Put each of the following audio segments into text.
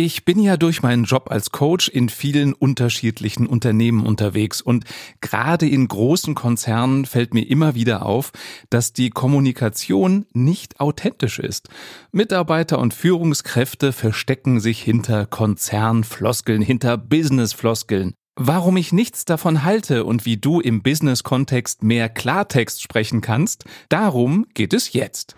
Ich bin ja durch meinen Job als Coach in vielen unterschiedlichen Unternehmen unterwegs und gerade in großen Konzernen fällt mir immer wieder auf, dass die Kommunikation nicht authentisch ist. Mitarbeiter und Führungskräfte verstecken sich hinter Konzernfloskeln, hinter Businessfloskeln. Warum ich nichts davon halte und wie du im Business-Kontext mehr Klartext sprechen kannst, darum geht es jetzt.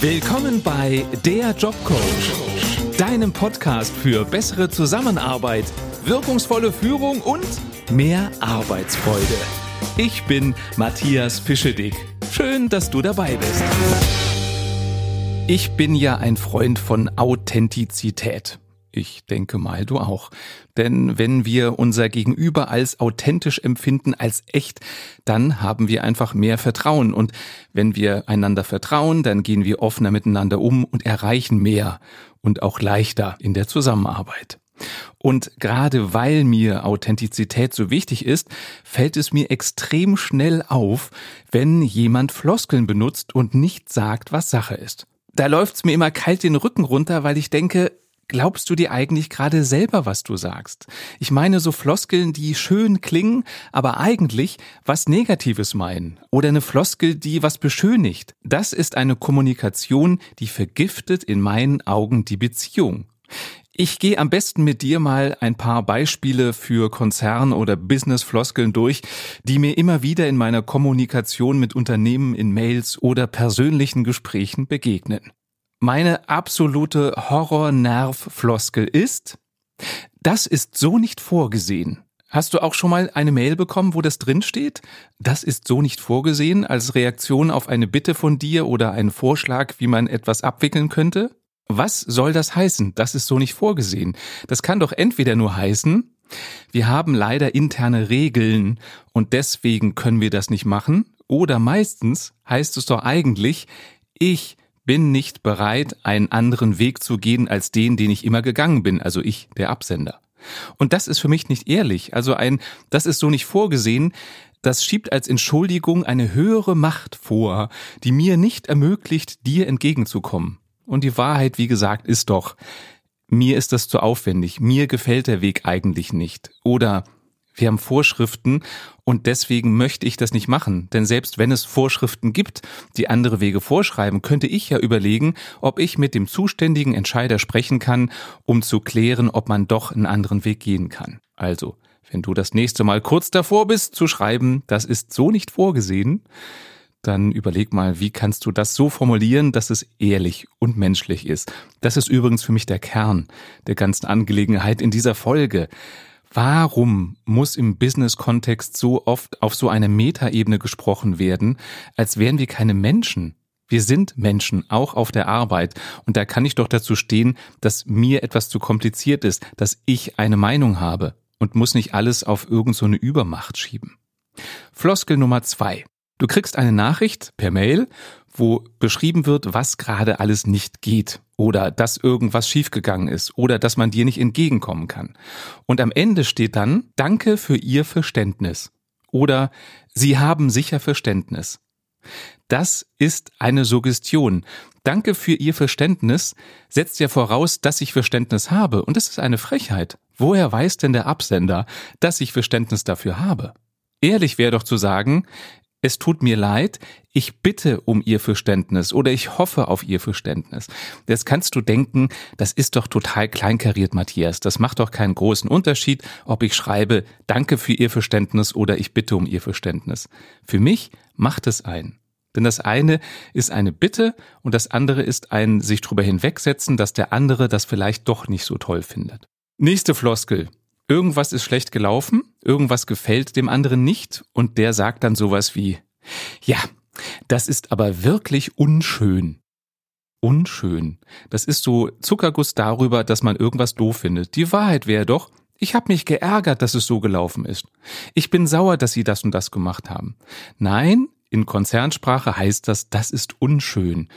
Willkommen bei Der Jobcoach deinem Podcast für bessere Zusammenarbeit, wirkungsvolle Führung und mehr Arbeitsfreude. Ich bin Matthias Fischedick. Schön, dass du dabei bist. Ich bin ja ein Freund von Authentizität. Ich denke mal, du auch. Denn wenn wir unser Gegenüber als authentisch empfinden, als echt, dann haben wir einfach mehr Vertrauen. Und wenn wir einander vertrauen, dann gehen wir offener miteinander um und erreichen mehr und auch leichter in der Zusammenarbeit. Und gerade weil mir Authentizität so wichtig ist, fällt es mir extrem schnell auf, wenn jemand Floskeln benutzt und nicht sagt, was Sache ist. Da läuft's mir immer kalt den Rücken runter, weil ich denke, Glaubst du dir eigentlich gerade selber, was du sagst? Ich meine so Floskeln, die schön klingen, aber eigentlich was Negatives meinen. Oder eine Floskel, die was beschönigt. Das ist eine Kommunikation, die vergiftet in meinen Augen die Beziehung. Ich gehe am besten mit dir mal ein paar Beispiele für Konzern- oder Business-Floskeln durch, die mir immer wieder in meiner Kommunikation mit Unternehmen in Mails oder persönlichen Gesprächen begegnen. Meine absolute Horror-Nerv-Floskel ist, das ist so nicht vorgesehen. Hast du auch schon mal eine Mail bekommen, wo das drin steht? Das ist so nicht vorgesehen als Reaktion auf eine Bitte von dir oder einen Vorschlag, wie man etwas abwickeln könnte? Was soll das heißen? Das ist so nicht vorgesehen. Das kann doch entweder nur heißen, wir haben leider interne Regeln und deswegen können wir das nicht machen, oder meistens heißt es doch eigentlich, ich bin nicht bereit, einen anderen Weg zu gehen als den, den ich immer gegangen bin, also ich, der Absender. Und das ist für mich nicht ehrlich. Also ein, das ist so nicht vorgesehen. Das schiebt als Entschuldigung eine höhere Macht vor, die mir nicht ermöglicht, dir entgegenzukommen. Und die Wahrheit, wie gesagt, ist doch, mir ist das zu aufwendig, mir gefällt der Weg eigentlich nicht. Oder wir haben Vorschriften und deswegen möchte ich das nicht machen. Denn selbst wenn es Vorschriften gibt, die andere Wege vorschreiben, könnte ich ja überlegen, ob ich mit dem zuständigen Entscheider sprechen kann, um zu klären, ob man doch einen anderen Weg gehen kann. Also, wenn du das nächste Mal kurz davor bist zu schreiben, das ist so nicht vorgesehen, dann überleg mal, wie kannst du das so formulieren, dass es ehrlich und menschlich ist. Das ist übrigens für mich der Kern der ganzen Angelegenheit in dieser Folge. Warum muss im Business-Kontext so oft auf so eine Metaebene gesprochen werden, als wären wir keine Menschen? Wir sind Menschen, auch auf der Arbeit. Und da kann ich doch dazu stehen, dass mir etwas zu kompliziert ist, dass ich eine Meinung habe und muss nicht alles auf irgend so Übermacht schieben. Floskel Nummer zwei. Du kriegst eine Nachricht per Mail, wo beschrieben wird, was gerade alles nicht geht oder dass irgendwas schiefgegangen ist oder dass man dir nicht entgegenkommen kann. Und am Ende steht dann Danke für Ihr Verständnis oder Sie haben sicher Verständnis. Das ist eine Suggestion. Danke für Ihr Verständnis setzt ja voraus, dass ich Verständnis habe. Und das ist eine Frechheit. Woher weiß denn der Absender, dass ich Verständnis dafür habe? Ehrlich wäre doch zu sagen, es tut mir leid, ich bitte um Ihr Verständnis oder ich hoffe auf Ihr Verständnis. Jetzt kannst du denken, das ist doch total kleinkariert, Matthias. Das macht doch keinen großen Unterschied, ob ich schreibe, danke für Ihr Verständnis oder ich bitte um Ihr Verständnis. Für mich macht es einen. Denn das eine ist eine Bitte und das andere ist ein sich drüber hinwegsetzen, dass der andere das vielleicht doch nicht so toll findet. Nächste Floskel irgendwas ist schlecht gelaufen, irgendwas gefällt dem anderen nicht und der sagt dann sowas wie, ja, das ist aber wirklich unschön. Unschön. Das ist so Zuckerguss darüber, dass man irgendwas doof findet. Die Wahrheit wäre doch, ich habe mich geärgert, dass es so gelaufen ist. Ich bin sauer, dass Sie das und das gemacht haben. Nein, in Konzernsprache heißt das, das ist unschön.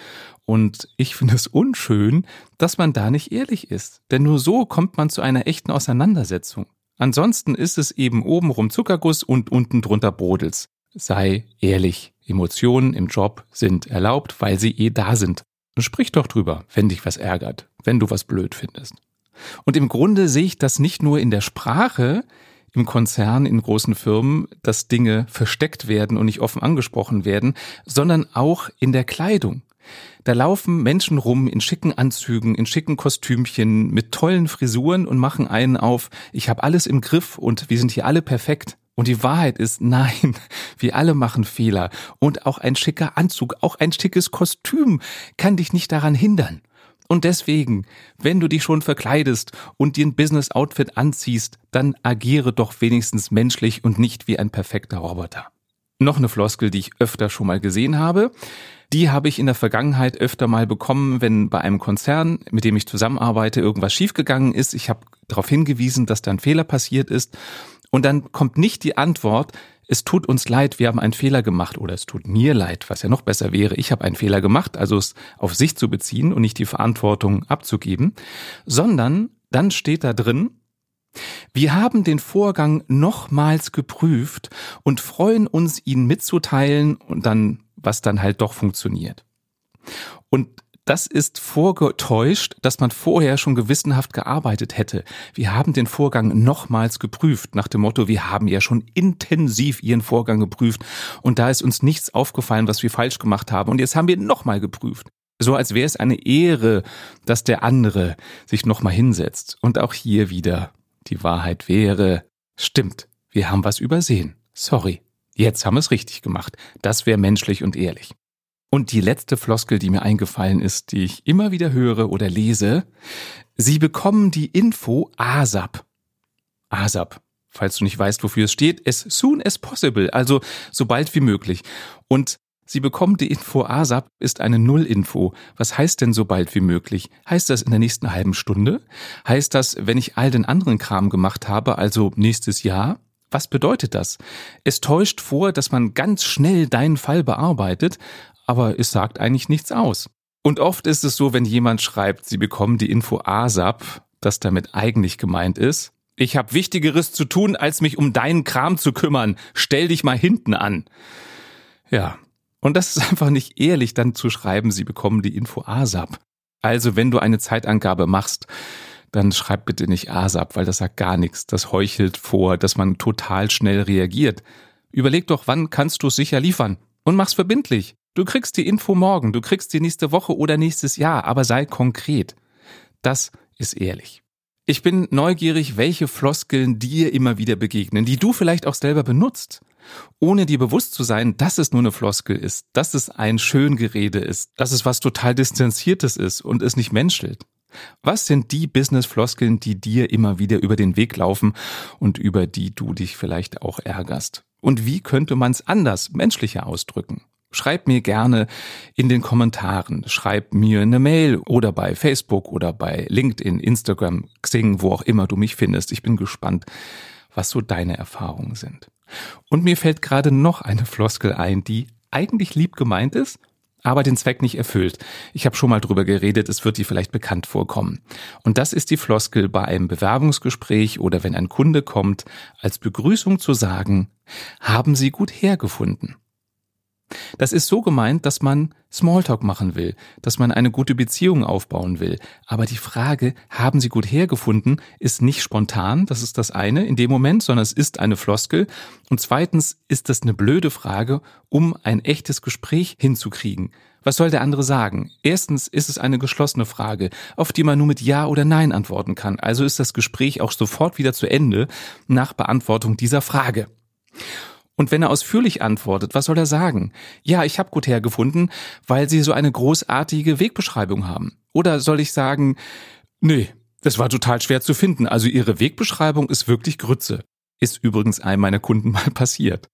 Und ich finde es unschön, dass man da nicht ehrlich ist. Denn nur so kommt man zu einer echten Auseinandersetzung. Ansonsten ist es eben obenrum Zuckerguss und unten drunter Brodels. Sei ehrlich. Emotionen im Job sind erlaubt, weil sie eh da sind. Und sprich doch drüber, wenn dich was ärgert, wenn du was blöd findest. Und im Grunde sehe ich das nicht nur in der Sprache, im Konzern, in großen Firmen, dass Dinge versteckt werden und nicht offen angesprochen werden, sondern auch in der Kleidung. Da laufen Menschen rum in schicken Anzügen, in schicken Kostümchen, mit tollen Frisuren und machen einen auf, ich habe alles im Griff und wir sind hier alle perfekt. Und die Wahrheit ist, nein, wir alle machen Fehler. Und auch ein schicker Anzug, auch ein schickes Kostüm kann dich nicht daran hindern. Und deswegen, wenn du dich schon verkleidest und dir ein Business-Outfit anziehst, dann agiere doch wenigstens menschlich und nicht wie ein perfekter Roboter. Noch eine Floskel, die ich öfter schon mal gesehen habe. Die habe ich in der Vergangenheit öfter mal bekommen, wenn bei einem Konzern, mit dem ich zusammenarbeite, irgendwas schiefgegangen ist. Ich habe darauf hingewiesen, dass da ein Fehler passiert ist. Und dann kommt nicht die Antwort, es tut uns leid, wir haben einen Fehler gemacht oder es tut mir leid, was ja noch besser wäre, ich habe einen Fehler gemacht, also es auf sich zu beziehen und nicht die Verantwortung abzugeben, sondern dann steht da drin, wir haben den Vorgang nochmals geprüft und freuen uns, ihn mitzuteilen und dann, was dann halt doch funktioniert. Und das ist vorgetäuscht, dass man vorher schon gewissenhaft gearbeitet hätte. Wir haben den Vorgang nochmals geprüft, nach dem Motto, wir haben ja schon intensiv Ihren Vorgang geprüft und da ist uns nichts aufgefallen, was wir falsch gemacht haben und jetzt haben wir nochmal geprüft. So als wäre es eine Ehre, dass der andere sich nochmal hinsetzt. Und auch hier wieder, die Wahrheit wäre, stimmt, wir haben was übersehen. Sorry. Jetzt haben wir es richtig gemacht. Das wäre menschlich und ehrlich. Und die letzte Floskel, die mir eingefallen ist, die ich immer wieder höre oder lese, Sie bekommen die Info ASAP. ASAP. Falls du nicht weißt, wofür es steht, as soon as possible, also so bald wie möglich. Und Sie bekommen die Info ASAP ist eine Nullinfo. Was heißt denn so bald wie möglich? Heißt das in der nächsten halben Stunde? Heißt das, wenn ich all den anderen Kram gemacht habe, also nächstes Jahr? Was bedeutet das? Es täuscht vor, dass man ganz schnell deinen Fall bearbeitet, aber es sagt eigentlich nichts aus. Und oft ist es so, wenn jemand schreibt, sie bekommen die Info ASAP, dass damit eigentlich gemeint ist, ich habe Wichtigeres zu tun, als mich um deinen Kram zu kümmern. Stell dich mal hinten an. Ja. Und das ist einfach nicht ehrlich, dann zu schreiben, sie bekommen die Info ASAP. Also, wenn du eine Zeitangabe machst, dann schreib bitte nicht ASAP, weil das sagt gar nichts. Das heuchelt vor, dass man total schnell reagiert. Überleg doch, wann kannst du es sicher liefern? Und mach's verbindlich. Du kriegst die Info morgen, du kriegst die nächste Woche oder nächstes Jahr, aber sei konkret. Das ist ehrlich. Ich bin neugierig, welche Floskeln dir immer wieder begegnen, die du vielleicht auch selber benutzt, ohne dir bewusst zu sein, dass es nur eine Floskel ist, dass es ein Schöngerede ist, dass es was total Distanziertes ist und es nicht menschelt. Was sind die Business-Floskeln, die dir immer wieder über den Weg laufen und über die du dich vielleicht auch ärgerst? Und wie könnte man es anders, menschlicher ausdrücken? Schreib mir gerne in den Kommentaren, schreib mir eine Mail oder bei Facebook oder bei LinkedIn, Instagram, Xing, wo auch immer du mich findest. Ich bin gespannt, was so deine Erfahrungen sind. Und mir fällt gerade noch eine Floskel ein, die eigentlich lieb gemeint ist, aber den Zweck nicht erfüllt. Ich habe schon mal drüber geredet, es wird dir vielleicht bekannt vorkommen. Und das ist die Floskel bei einem Bewerbungsgespräch oder wenn ein Kunde kommt, als Begrüßung zu sagen, haben Sie gut hergefunden. Das ist so gemeint, dass man Smalltalk machen will, dass man eine gute Beziehung aufbauen will. Aber die Frage, haben Sie gut hergefunden, ist nicht spontan, das ist das eine in dem Moment, sondern es ist eine Floskel. Und zweitens ist das eine blöde Frage, um ein echtes Gespräch hinzukriegen. Was soll der andere sagen? Erstens ist es eine geschlossene Frage, auf die man nur mit Ja oder Nein antworten kann. Also ist das Gespräch auch sofort wieder zu Ende nach Beantwortung dieser Frage. Und wenn er ausführlich antwortet, was soll er sagen? Ja, ich habe gut hergefunden, weil Sie so eine großartige Wegbeschreibung haben. Oder soll ich sagen, nee, das war total schwer zu finden. Also Ihre Wegbeschreibung ist wirklich Grütze. Ist übrigens einem meiner Kunden mal passiert.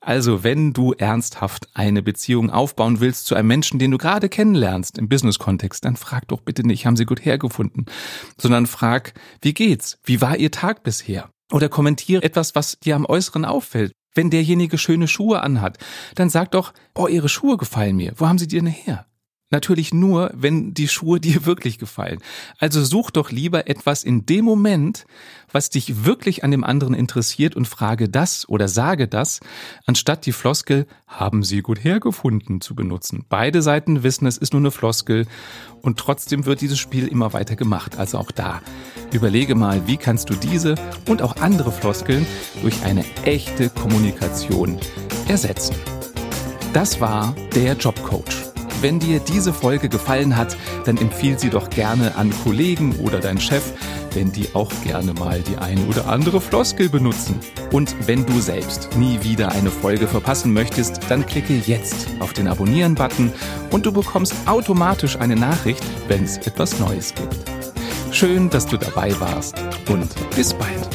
Also, wenn du ernsthaft eine Beziehung aufbauen willst zu einem Menschen, den du gerade kennenlernst im Business-Kontext, dann frag doch bitte nicht, haben sie gut hergefunden, sondern frag, wie geht's? Wie war ihr Tag bisher? Oder kommentiere etwas, was dir am Äußeren auffällt. Wenn derjenige schöne Schuhe anhat, dann sag doch, oh, ihre Schuhe gefallen mir. Wo haben sie die denn her? Natürlich nur, wenn die Schuhe dir wirklich gefallen. Also such doch lieber etwas in dem Moment, was dich wirklich an dem anderen interessiert und frage das oder sage das, anstatt die Floskel haben sie gut hergefunden zu benutzen. Beide Seiten wissen, es ist nur eine Floskel und trotzdem wird dieses Spiel immer weiter gemacht. Also auch da. Überlege mal, wie kannst du diese und auch andere Floskeln durch eine echte Kommunikation ersetzen. Das war der Jobcoach. Wenn dir diese Folge gefallen hat, dann empfiehl sie doch gerne an Kollegen oder deinen Chef, wenn die auch gerne mal die eine oder andere Floskel benutzen. Und wenn du selbst nie wieder eine Folge verpassen möchtest, dann klicke jetzt auf den Abonnieren-Button und du bekommst automatisch eine Nachricht, wenn es etwas Neues gibt. Schön, dass du dabei warst und bis bald.